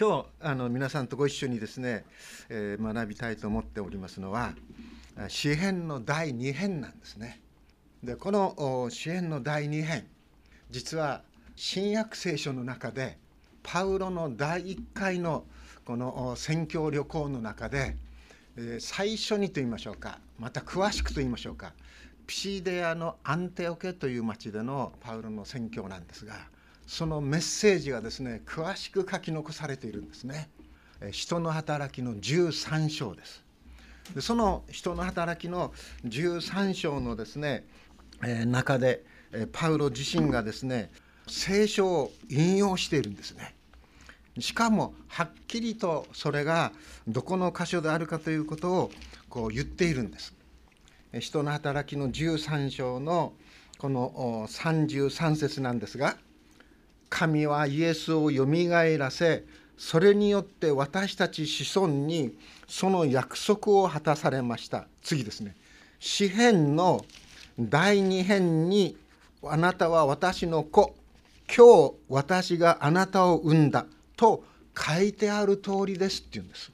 今日あの皆さんとご一緒にですね、えー、学びたいと思っておりますのは詩編の第2編なんですね。でこの詩編の第2編実は新約聖書の中でパウロの第1回のこの宣教旅行の中でえ最初にと言いましょうかまた詳しくと言いましょうかピシデアのアンテオケという町でのパウロの宣教なんですがそのメッセージがですね詳しく書き残されているんですね。人の働きの13章です。でその人の働きの13章のですね、え中でパウロ自身がですね聖書を引用しているんですね。しかもはっきりとそれがどこの箇所であるかということをこう言っているんです。人の働きの13章のこの33節なんですが神はイエスをよみがえらせそれによって私たち子孫にその約束を果たされました。次ですね。詩篇の第2編にあなたは私の子今日私があなたを産んだと書いてある通りですって言うんです。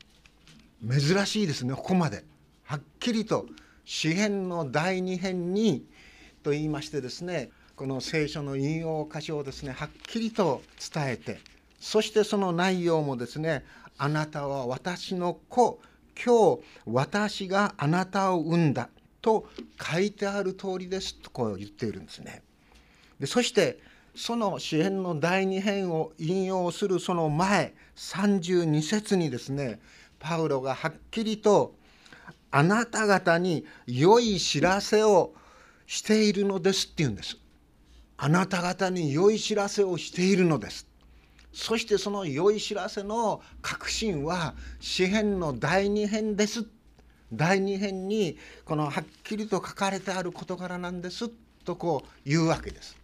珍しいですねここまで。はっきりと詩篇の第2編にと言いましてですねこの聖書の引用箇所をですねはっきりと伝えてそしてその内容もですねあなたは私の子今日私があなたを産んだと書いてある通りですとこう言っているんですね。でそしてその詩篇の第2編を引用するその前32節にですねパウロがはっきりと「あなた方に良い知らせをしているのです」って言うんです。あなた方に良い知らせをしているのです。そしてその良い知らせの確信は詩篇の第二編です。第二編にこのはっきりと書かれてある事柄なんです。とこう言うわけです。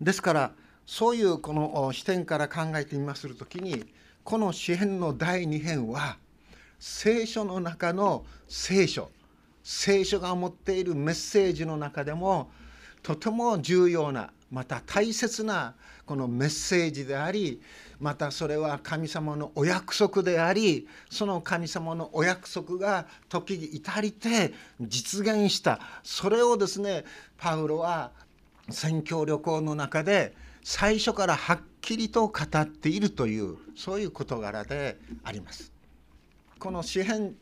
ですからそういうこの視点から考えてみまする時にこの詩篇の第二編は聖書の中の聖書聖書が持っているメッセージの中でもとても重要なまた大切なこのメッセージでありまたそれは神様のお約束でありその神様のお約束が時に至りて実現したそれをですねパウロは宣教旅行の中で最初からはっきりと語っているというそういう事柄であります。この詩編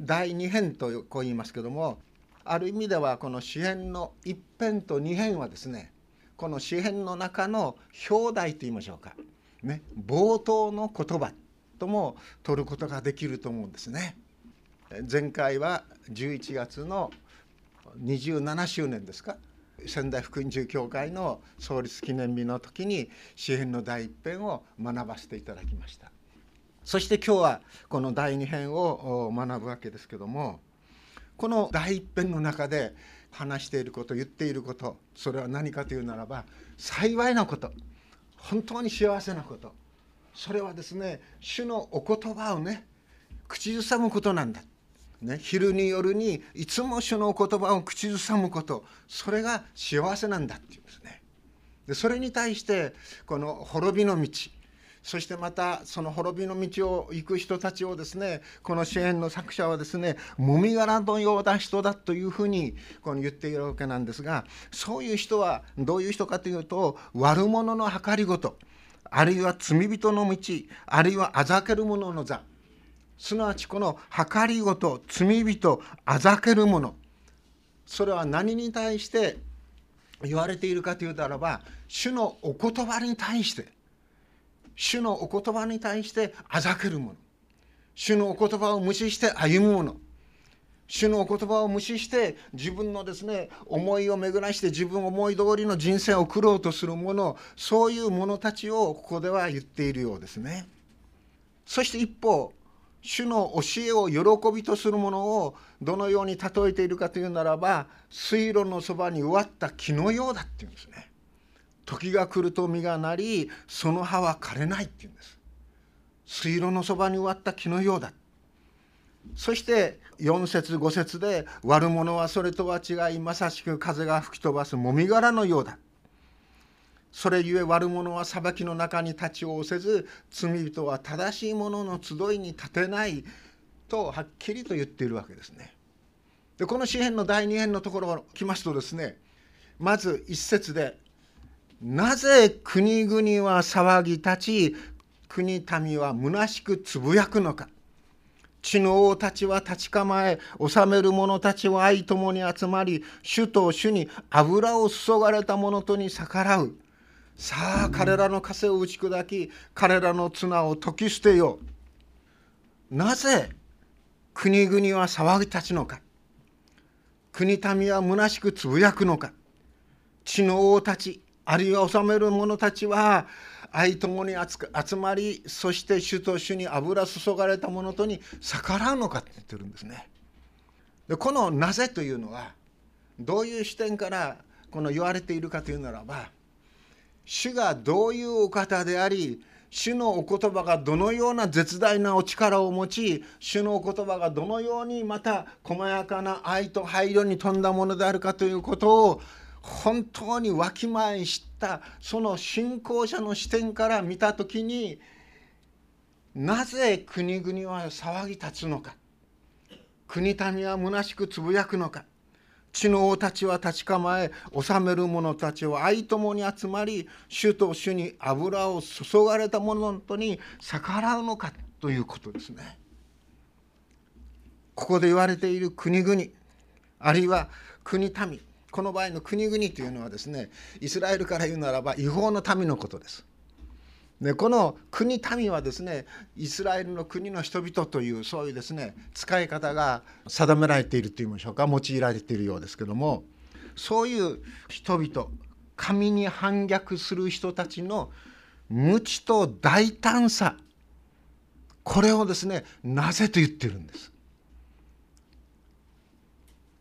第2編とこう言いますけどもある意味ではこの詩編の一編と二編はですねこの詩編の中の表題と言いましょうか、ね、冒頭の言葉とも取ることができると思うんですね。前回は11月の27周年ですか？仙台福音中教会の創立記念日の時に詩編の第一編を学ばせていただきました。そして今日はこの第二編を学ぶわけですけどもこの第一編の中で話していること言っていることそれは何かというならば幸いなこと本当に幸せなこと。それはですね主のお言葉をね口ずさむことなんだ、ね、昼に夜にいつも主のお言葉を口ずさむこと。それが幸せなんだっていうんですね。でそれに対してこの滅びの道そしてまたその滅びの道を行く人たちをですねこの支援の作者はですねもみ殻のような人だというふうにこの言っているわけなんですがそういう人はどういう人かというと悪者の計りごとあるいは罪人の道あるいはあざける者の座。すなわちこの計りごと罪人あざける者。それは何に対して言われているかというならば主のお言葉に対して主のお言葉に対してあざける者主のお言葉を無視して歩む者主のお言葉を無視して自分のですね思いを巡らして自分思い通りの人生を送ろうとする者そういう者たちをここでは言っているようですね。そして一方主の教えを喜びとするものをどのように例えているかというならば水路のそばに植わった木のようだっていうんですね。時が来ると実がなりその葉は枯れないっていうんです。水路のそばに植わった木のようだ。そして4節5節で悪者はそれとは違いまさしく風が吹き飛ばすもみ殻のようだ。それゆえ悪者は裁きの中に立ちをせず罪人は正しい者の集いに立てないとはっきりと言っているわけですね。でこの詩篇の第2編のところ来ますとですねまず一節で「なぜ国々は騒ぎ立ち国民は虚しくつぶやくのか」地の王たちは立ち構え治める者たちは愛ともに集まり主と主に油を注がれた者とに逆らう。さあ彼らの枷を打ち砕き彼らの綱を解き捨てよう。なぜ国々は騒ぎ立つのか。国民は虚しくつぶやくのか。地の王たちあるいは治める者たちは愛ともに集まりそして主と主に油注がれた者とに逆らうのかって言ってるんですね。でこの「なぜ」というのはどういう視点からこの言われているかというならば主がどういうお方であり主のお言葉がどのような絶大なお力を持ち主のお言葉がどのようにまた細やかな愛と配慮に富んだものであるかということを本当にわきまえ知ったその信仰者の視点から見た時になぜ国々は騒ぎ立つのか。国民は虚しくつぶやくのか。地の王たちは立ち構え治める者たちは愛ともに集まり主と主に油を注がれた者とに逆らうのか。ということですね。ここで言われている国々あるいは国民この場合の国々というのはですねイスラエルから言うならば違法の民のことです。でこの国民はですねイスラエルの国の人々というそういうですね使い方が定められているといいましょうか用いられているようですけどもそういう人々神に反逆する人たちの無知と大胆さこれをですねなぜと言ってるんです。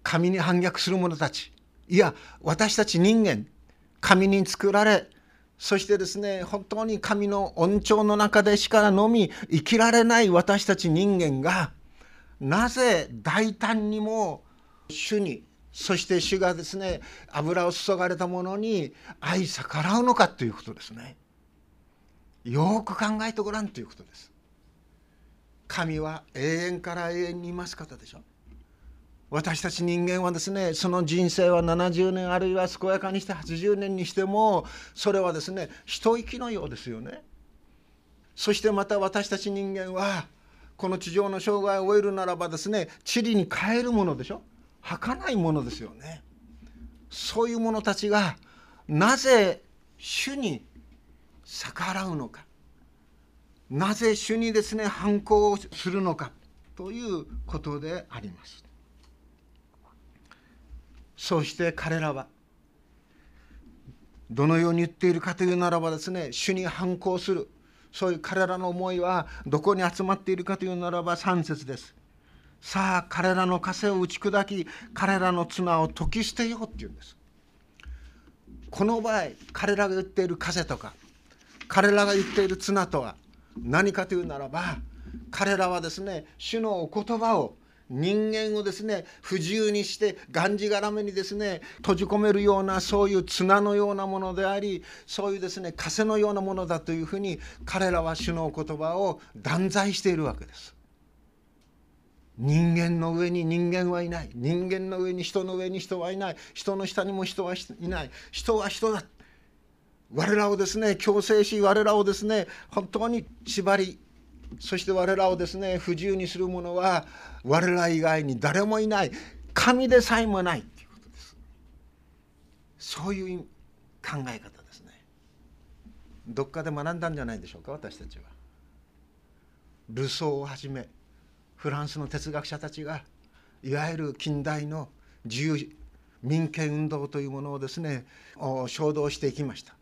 神に反逆する者たちいや私たち人間神に作られそしてですね本当に神の恩寵の中でしかのみ生きられない私たち人間がなぜ大胆にも主にそして主がですね油を注がれたものに愛逆らうのかということですね。よく考えてごらんということです。神は永遠から永遠にいます方でしょ。私たち人間はですねその人生は70年あるいは健やかにして80年にしてもそれはですね一息のようですよね。そしてまた私たち人間はこの地上の生涯を終えるならばですね塵に変えるものでしょ？儚いものですよね。そういう者たちがなぜ主に逆らうのか？なぜ主にですね反抗するのか？ということであります。そして彼らはどのように言っているかというならばですね主に反抗するそういう彼らの思いはどこに集まっているかというならば3節です。さあ彼らの枷を打ち砕き彼らの綱を解き捨てようっていうんです。この場合彼らが言っている枷とか彼らが言っている綱とは何かというならば彼らはですね主のお言葉を人間をですね不自由にしてがんじがらめにですね閉じ込めるようなそういう綱のようなものでありそういうですね枷のようなものだというふうに彼らは主の言葉を断罪しているわけです。人間の上に人間はいない。人間の上に人の上に人はいない。人の下にも人はいない。人は人だ。我らをですね強制し我らをですね本当に縛りそして我らをですね不自由にする者は我ら以外に誰もいない。神でさえもない。ということです。そういう考え方ですね。どっかで学んだんじゃないでしょうか私たちは。ルソーをはじめフランスの哲学者たちがいわゆる近代の自由民権運動というものをですね衝動していきました。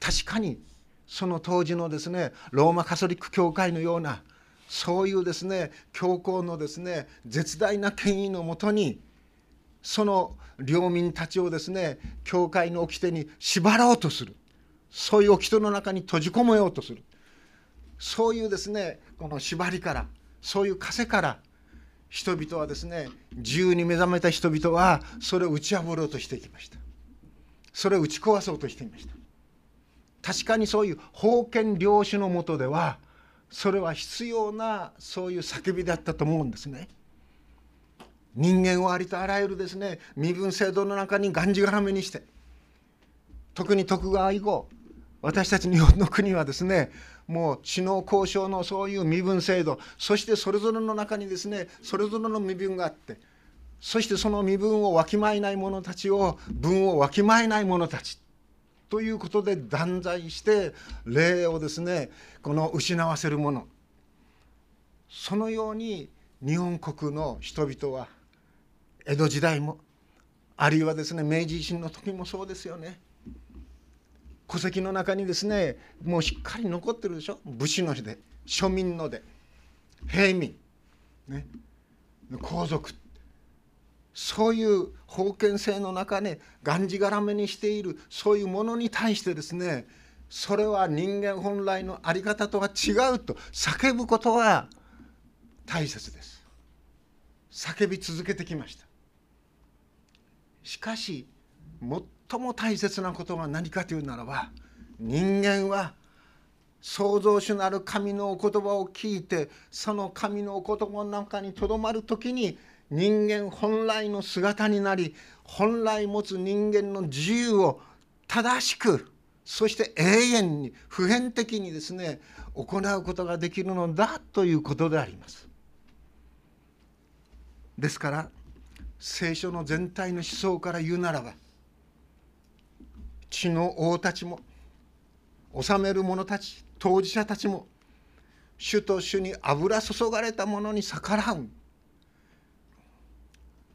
確かにその当時のですねローマカソリック教会のようなそういうですね教皇のですね絶大な権威のもとにその領民たちをですね教会の掟に縛ろうとする。そういう掟の中に閉じ込めようとする。そういうですねこの縛りからそういう枷から人々はですね自由に目覚めた人々はそれを打ち破ろうとしてきました。それを打ち壊そうとしていました。確かにそういう封建領主のもとではそれは必要なそういう叫びだったと思うんですね。人間をありとあらゆるですね身分制度の中にがんじがらめにして特に徳川以降私たち日本の国はですねもう知能交渉のそういう身分制度そしてそれぞれの中にですねそれぞれの身分があってそしてその身分をわきまえない者たちを分をわきまえない者たちということで断罪して霊をですねこの失わせるものそのように日本国の人々は江戸時代もあるいはですね明治維新の時もそうですよね。戸籍の中にですねもうしっかり残ってるでしょ。武士ので庶民ので平民、ね、皇族。ってそういう封建制の中にがんじがらめにしているそういうものに対してですねそれは人間本来の在り方とは違うと叫ぶことは大切です。叫び続けてきました。しかし最も大切なことは何かというならば人間は創造主なる神のお言葉を聞いてその神のお言葉の中にとどまる時に人間本来の姿になり本来持つ人間の自由を正しくそして永遠に普遍的にですね行うことができるのだということであります。ですから聖書の全体の思想から言うならば地の王たちも治める者たち当事者たちも主と主に油注がれたものに逆らう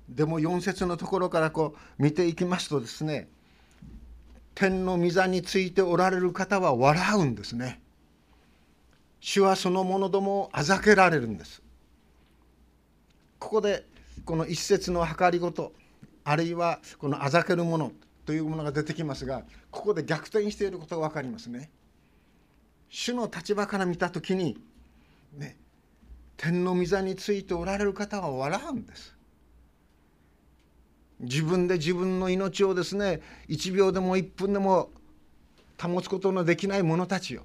でも4節のところからこう見ていきますとですね天の御座についておられる方は笑うんですね。主はその者どもをあざけられるんです。ここでこの一節の計りごとあるいはこのあざけるものというものが出てきますがここで逆転していることが分かりますね。主の立場から見た時にね天の御座についておられる方は笑うんです。自分で自分の命をですね1秒でも1分でも保つことのできない者たちよ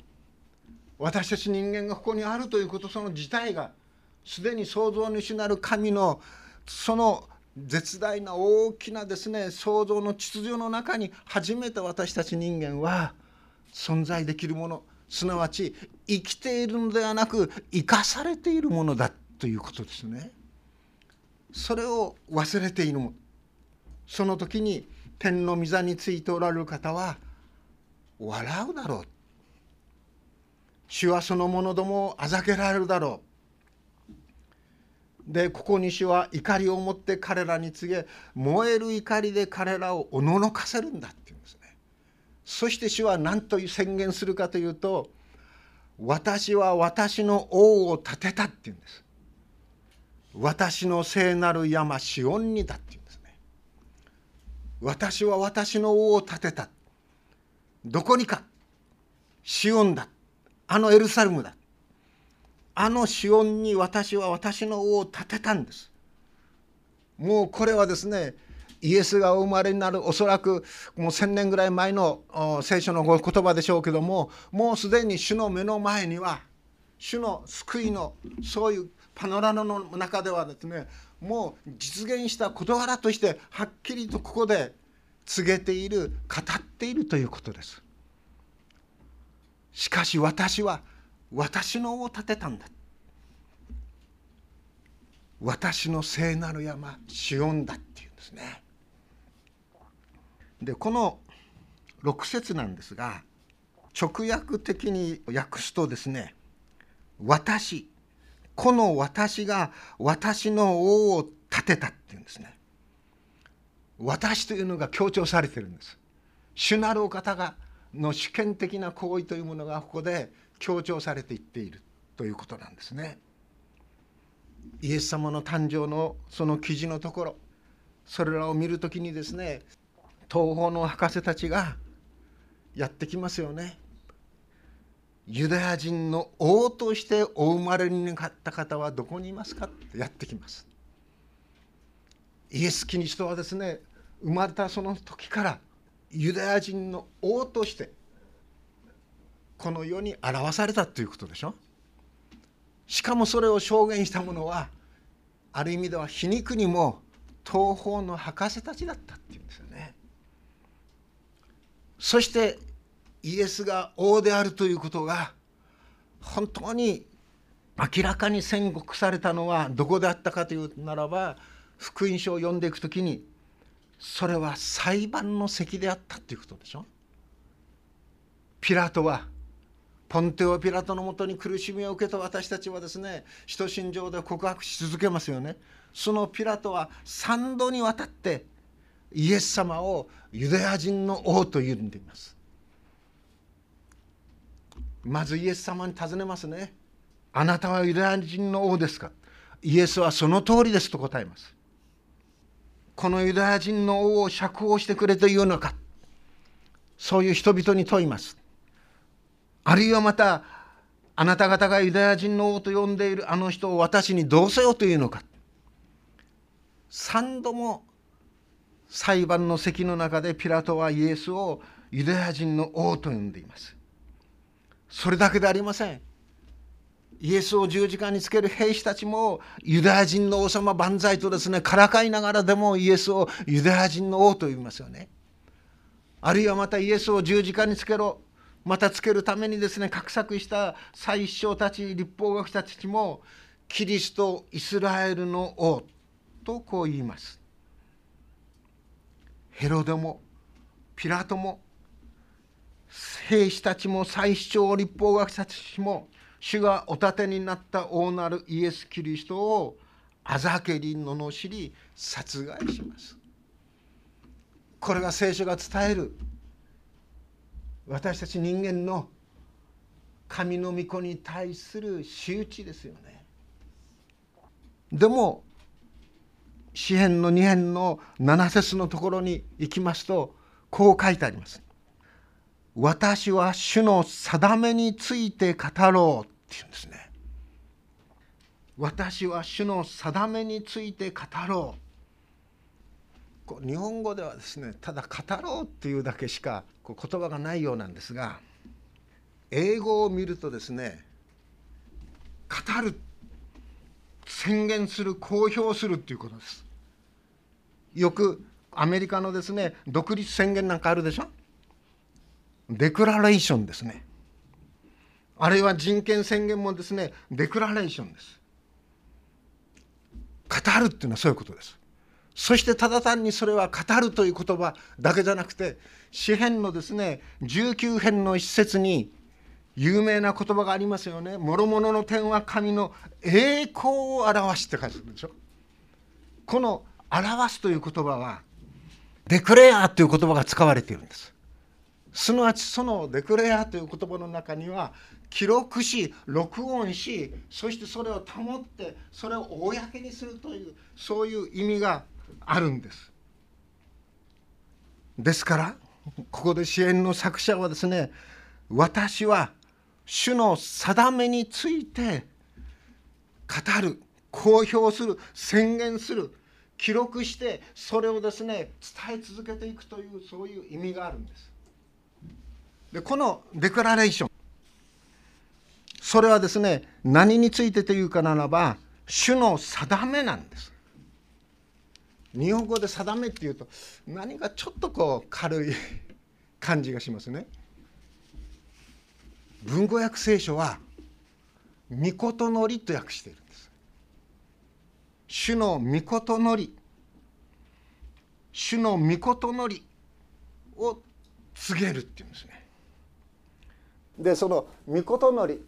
私たち人間がここにあるということその自体がすでに創造主なる神のその絶大な大きなですね創造の秩序の中に初めて私たち人間は存在できるものすなわち生きているのではなく生かされているものだということですね。それを忘れているその時に天の御座についておられる方は笑うだろう。主はその者どもをあざけられるだろう。でここに主は怒りを持って彼らに告げ燃える怒りで彼らをおののかせるんだっていうんですね。そして主は何と宣言するかというと私は私の王を立てたっていうんです。私の聖なる山シオンにだっていう私は私の王を立てた。どこにか。シオンだ。あのエルサレムだ。あのシオンに私は私の王を立てたんです。もうこれはですねイエスがお生まれになる。おそらくもう1,000年ぐらい前の聖書の言葉でしょうけどももうすでに主の目の前には主の救いのそういうパノラマの中ではですねもう実現した事柄としてはっきりとここで告げている語っているということです。しかし私は私のを立てたんだ。私の聖なる山シオンだっていうんですね。でこの6節なんですが直訳的に訳すとですね「私。この私が私の王を立てたっていうんですね。私というのが強調されてるんです。主なるお方がの主権的な行為というものがここで強調されていっているということなんですね。イエス様の誕生のその記事のところそれらを見るときにですね東方の博士たちがやってきますよね。ユダヤ人の王としてお生まれになった方はどこにいますか？ってやってきます。イエス・キリストはですね生まれたその時からユダヤ人の王としてこの世に表されたということでしょ？しかもそれを証言した者はある意味では皮肉にも東方の博士たちだったっていうんですよね。そしてイエスが王であるということが本当に明らかに宣告されたのはどこであったかというならば福音書を読んでいく時にそれは裁判の席であったということでしょ。ピラトはポンテオ・ピラトのもとに苦しみを受けた私たちはですね使徒信条で告白し続けますよね。そのピラトは3度にわたってイエス様をユダヤ人の王と呼んでいます。まずイエス様に尋ねますね。あなたはユダヤ人の王ですか？イエスはその通りですと答えます。このユダヤ人の王を釈放してくれというのか？そういう人々に問います。あるいはまたあなた方がユダヤ人の王と呼んでいるあの人を私にどうせよというのか？3度も裁判の席の中でピラトはイエスをユダヤ人の王と呼んでいます。それだけでありません。イエスを十字架につける兵士たちもユダヤ人の王様万歳とですねからかいながらでもイエスをユダヤ人の王と呼びますよね。あるいはまたイエスを十字架につけろまたつけるためにですね画策した最首たち立法学者たちもキリストイスラエルの王とこう言います。ヘロデもピラトも兵士たちも最首長立法学者たちも主がお立てになった王なるイエス・キリストをあざけり罵り殺害します。これが聖書が伝える。私たち人間の神の御子に対する仕打ちですよね。でも詩篇の2編の7節のところに行きますとこう書いてあります。私は主の定めについて語ろうっていうんですね。私は主の定めについて語ろう。日本語ではですねただ語ろうっていうだけしかこう言葉がないようなんですが英語を見るとですね語る宣言する公表するっていうことですよくアメリカのですね独立宣言なんかあるでしょ？デクラレーションですねあるいは人権宣言もですねデクラレーションです語るっていうのはそういうことですそしてただ単にそれは語るという言葉だけじゃなくて詩篇のですね19編の一節に有名な言葉がありますよね。諸々の点は神の栄光を表して書いてるでしょ。この表すという言葉はデクレアという言葉が使われているんです。すなわちそのデクレアという言葉の中には記録し録音しそしてそれを保ってそれを公にするというそういう意味があるんです。ですからここで支援の作者はですね私は主の定めについて語る公表する宣言する記録してそれをですね伝え続けていくというそういう意味があるんです。でこのデクラレーションそれはですね何についてというかならば主の定めなんです。日本語で定めっていうと何かちょっとこう軽い 感じがしますね。文語訳聖書は「御事のり」と訳しているんです。主の御事のり主の御事のりを告げるっていうんですね。でその御事のり、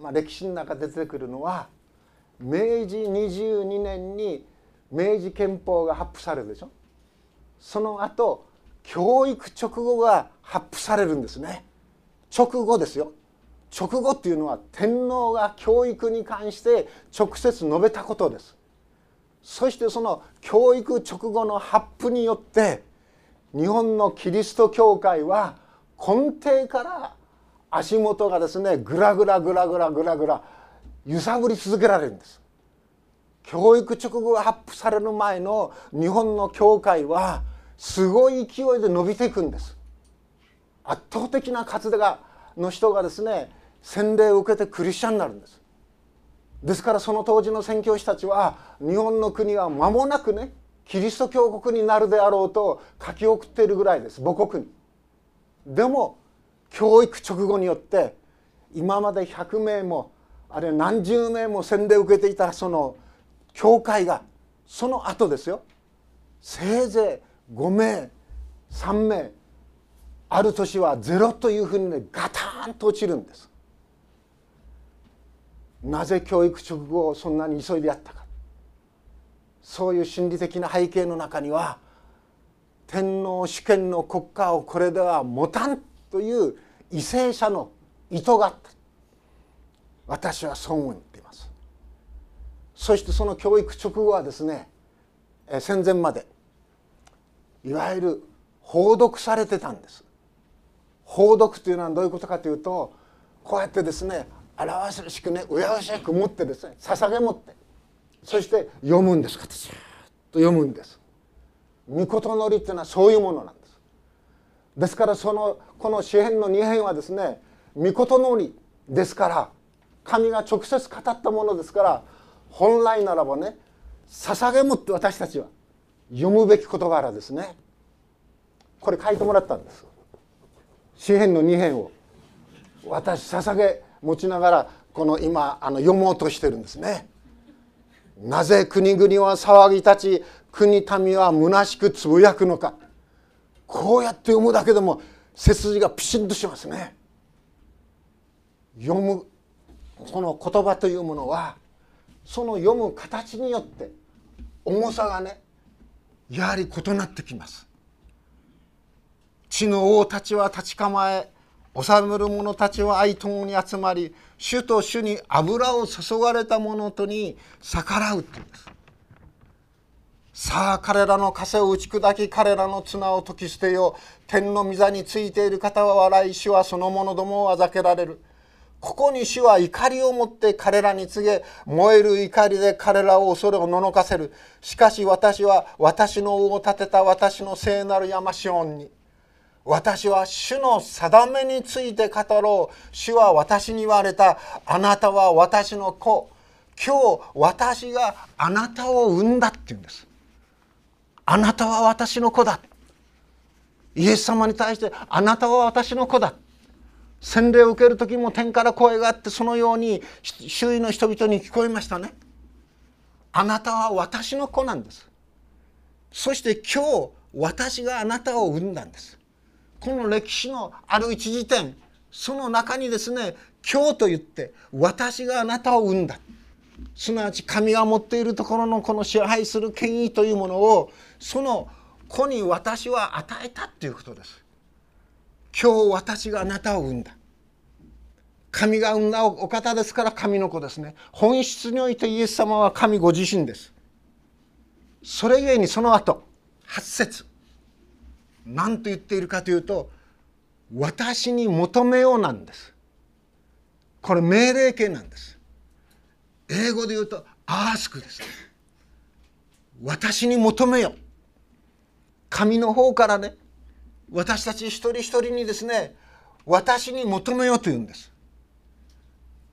まあ、歴史の中で出てくるのは明治22年に明治憲法が発布されるでしょ。その後教育直後が発布されるんですね。直後ですよ。直後っていうのは天皇が教育に関して直接述べたことです。そしてその教育直後の発布によって日本のキリスト教会は根底から足元がですねぐらぐらぐらぐらぐらぐら揺さぶり続けられるんです。教育直後が発布される前の日本の教会はすごい勢いで伸びていくんです。圧倒的な数がの人がですね洗礼を受けてクリスチャンになるんです。ですからその当時の宣教師たちは日本の国は間もなくねキリスト教国になるであろうと書き送っているぐらいです。母国に。でも教育直後によって今まで100名もあるいは何十名も洗礼を受けていたその教会がその後ですよ。せいぜい5名3名ある年はゼロというふうにねガタンと落ちるんです。なぜ教育直後をそんなに急いでやったか。そういう心理的な背景の中には天皇主権の国家をこれでは持たんという為政者の意図があった。私はそう思っています。そしてその教育直後はですね戦前までいわゆる放読されてたんです。放読というのはどういうことかというとこうやってですね表すしくねうやうしく持ってですね捧げ持ってそして読むんです。かと読むんです。御事のりっていうのはそういうものなんです。ですからそのこの詩篇の2編はですね御事のりですから神が直接語ったものですから本来ならばね捧げむって私たちは読むべき事柄ですね。これ書いてもらったんです。詩篇の2編を。私捧げ持ちながらこの今あの読もうとしてるんですね。なぜ国々は騒ぎ立ち国民は虚しくつぶやくのか。こうやって読むだけでも背筋がピシッとしますね。読むその言葉というものはその読む形によって重さがねやはり異なってきます。地の王たちは立ち構え治める者たちは愛友に集まり主と主に油を注がれた者とに逆らうっていうんです。さあ彼らの枷を打ち砕き彼らの綱を解き捨てよう。天の御座についている方は笑い主はその者どもをあざけられる。ここに主は怒りを持って彼らに告げ燃える怒りで彼らを恐れをののかせる。しかし私は私の王を立てた私の聖なる山シオンに。私は主の定めについて語ろう。主は私に言われたあなたは私の子。今日私があなたを産んだって言うんです。あなたは私の子だ。イエス様に対してあなたは私の子だ。洗礼を受ける時も天から声があってそのように周囲の人々に聞こえましたね。あなたは私の子なんです。そして今日私があなたを産んだんです。この歴史のある一時点その中にですね今日と言って私があなたを産んだ。すなわち神が持っているところのこの支配する権威というものをその子に私は与えたっていうことです。今日私があなたを産んだ。神が産んだお方ですから神の子ですね。本質においてイエス様は神ご自身です。それゆえにその後8節。何と言っているかというと私に求めようなんです。これ命令形なんです。英語で言うとアースクですね。私に求めよ。神の方からね私たち一人一人にですね私に求めよというんです。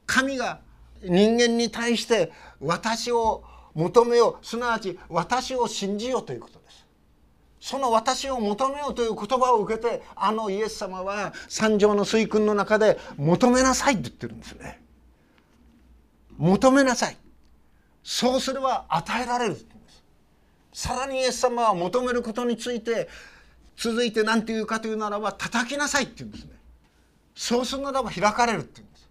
神が人間に対して私を求めよすなわち私を信じよということです。その私を求めよという言葉を受けてあのイエス様は三条の水訓の中で求めなさいって言ってるんですね。求めなさい。そうすれば与えられるさらにイエス様は求めることについて続いて何て言うかというならば叩きなさいって言うんですね。そうするならば開かれるって言うんです。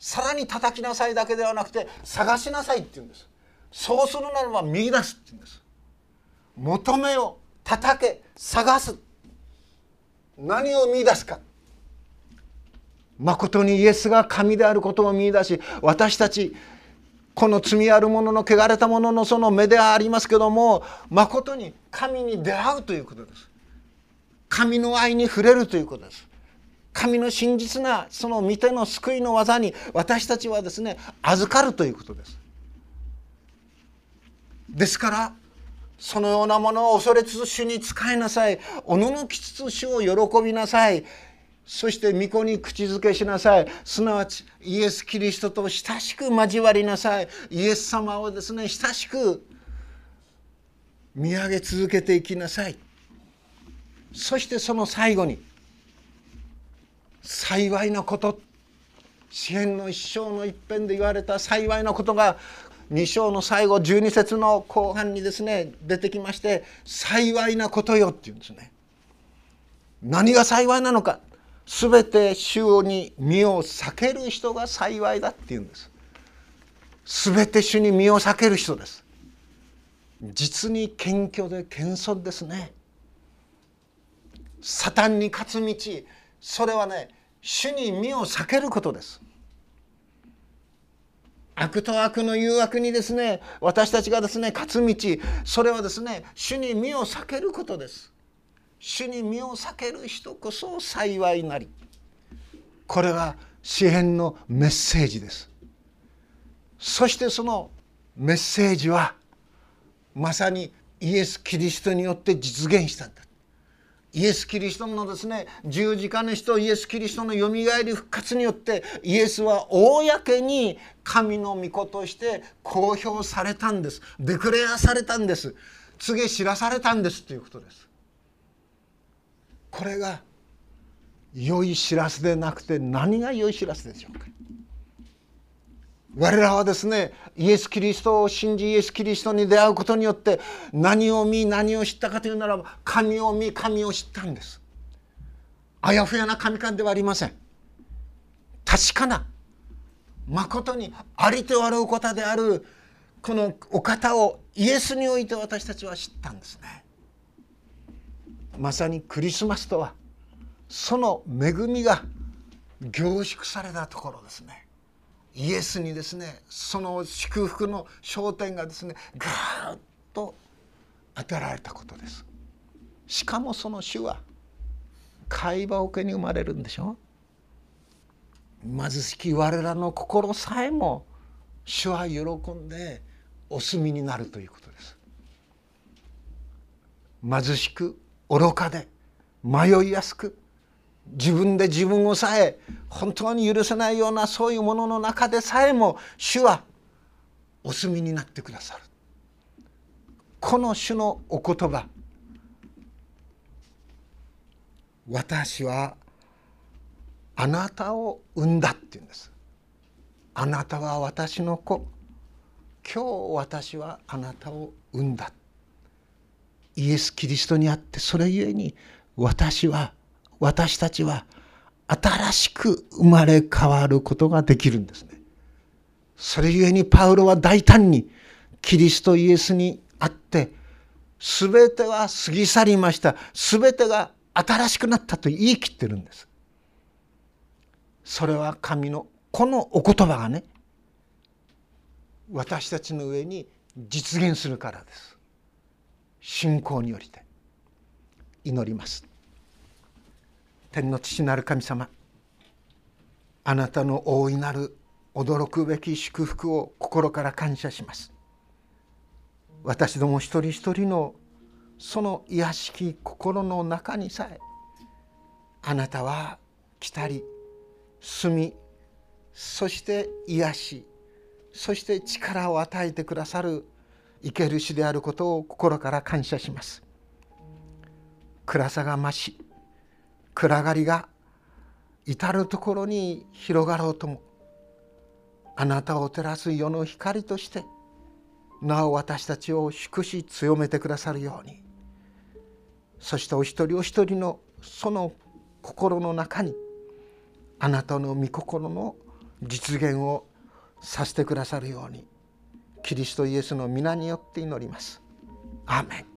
さらに叩きなさいだけではなくて探しなさいって言うんです。そうするならば見出すって言うんです。求めよ叩け探す。何を見出すか。誠にイエスが神であることを見出し私たちこの罪ある者の汚れた者ののその目ではありますけども誠に神に出会うということです。神の愛に触れるということです。神の真実なその御手の救いの技に私たちはですね預かるということです。ですからそのようなものを恐れつつ主に仕えなさい。おののきつつ主を喜びなさい。そして御子に口づけしなさい。すなわちイエス・キリストと親しく交わりなさい。イエス様をですね親しく見上げ続けていきなさい。そしてその最後に幸いなこと。詩篇の一章の一編で言われた幸いなことが2章の最後12節の後半にですね出てきまして「幸いなことよ」って言うんですね。何が幸いなのか。全て主に身を避ける人が幸いだって言うんです。全て主に身を避ける人です。実に謙虚で謙遜ですね。サタンに勝つ道それはね主に身を避けることです。悪と悪の誘惑にですね私たちがですね勝つ道それはですね主に身を避けることです主に身を避ける人こそ幸いなり。これは詩篇のメッセージです。そしてそのメッセージはまさにイエス・キリストによって実現したんだ。イエス・キリストのですね十字架の人イエス・キリストのよみがえり復活によってイエスは公に神の御子として公表されたんです。デクレアされたんです。告げ知らされたんですということです。これが良い知らせでなくて何が良い知らせでしょうか。我らはですねイエス・キリストを信じイエス・キリストに出会うことによって何を見何を知ったかというならば神を見神を知ったんです。あやふやな神観ではありません。確かな誠にありとあるお方であるこのお方をイエスにおいて私たちは知ったんですね。まさにクリスマスとはその恵みが凝縮されたところですね。イエスにですねその祝福の焦点がですねぐーっと当てられたことです。しかもその主は会話桶に生まれるんでしょ。貧しき我らの心さえも主は喜んでお住みになるということです。貧しく愚かで迷いやすく自分で自分をさえ本当に許せないようなそういうものの中でさえも主はお住みになってくださる。この主のお言葉私はあなたを産んだって言うんです。あなたは私の子。今日私はあなたを産んだイエス・キリストにあってそれゆえに私は私たちは新しく生まれ変わることができるんですね。それゆえにパウロは大胆にキリストイエスにあって全ては過ぎ去りました全てが新しくなったと言い切ってるんです。それは神のこのお言葉がね私たちの上に実現するからです。信仰によりて祈ります。天の父なる神様あなたの大いなる驚くべき祝福を心から感謝します私ども一人一人のその癒しき心の中にさえあなたは来たり住みそして癒しそして力を与えてくださる生ける主であることを心から感謝します。暗さが増し暗がりが至る所に広がろうともあなたを照らす世の光としてなお私たちを祝し強めてくださるようにそしてお一人お一人のその心の中にあなたの御心の実現をさせてくださるようにキリストイエスの皆によって祈ります。アーメン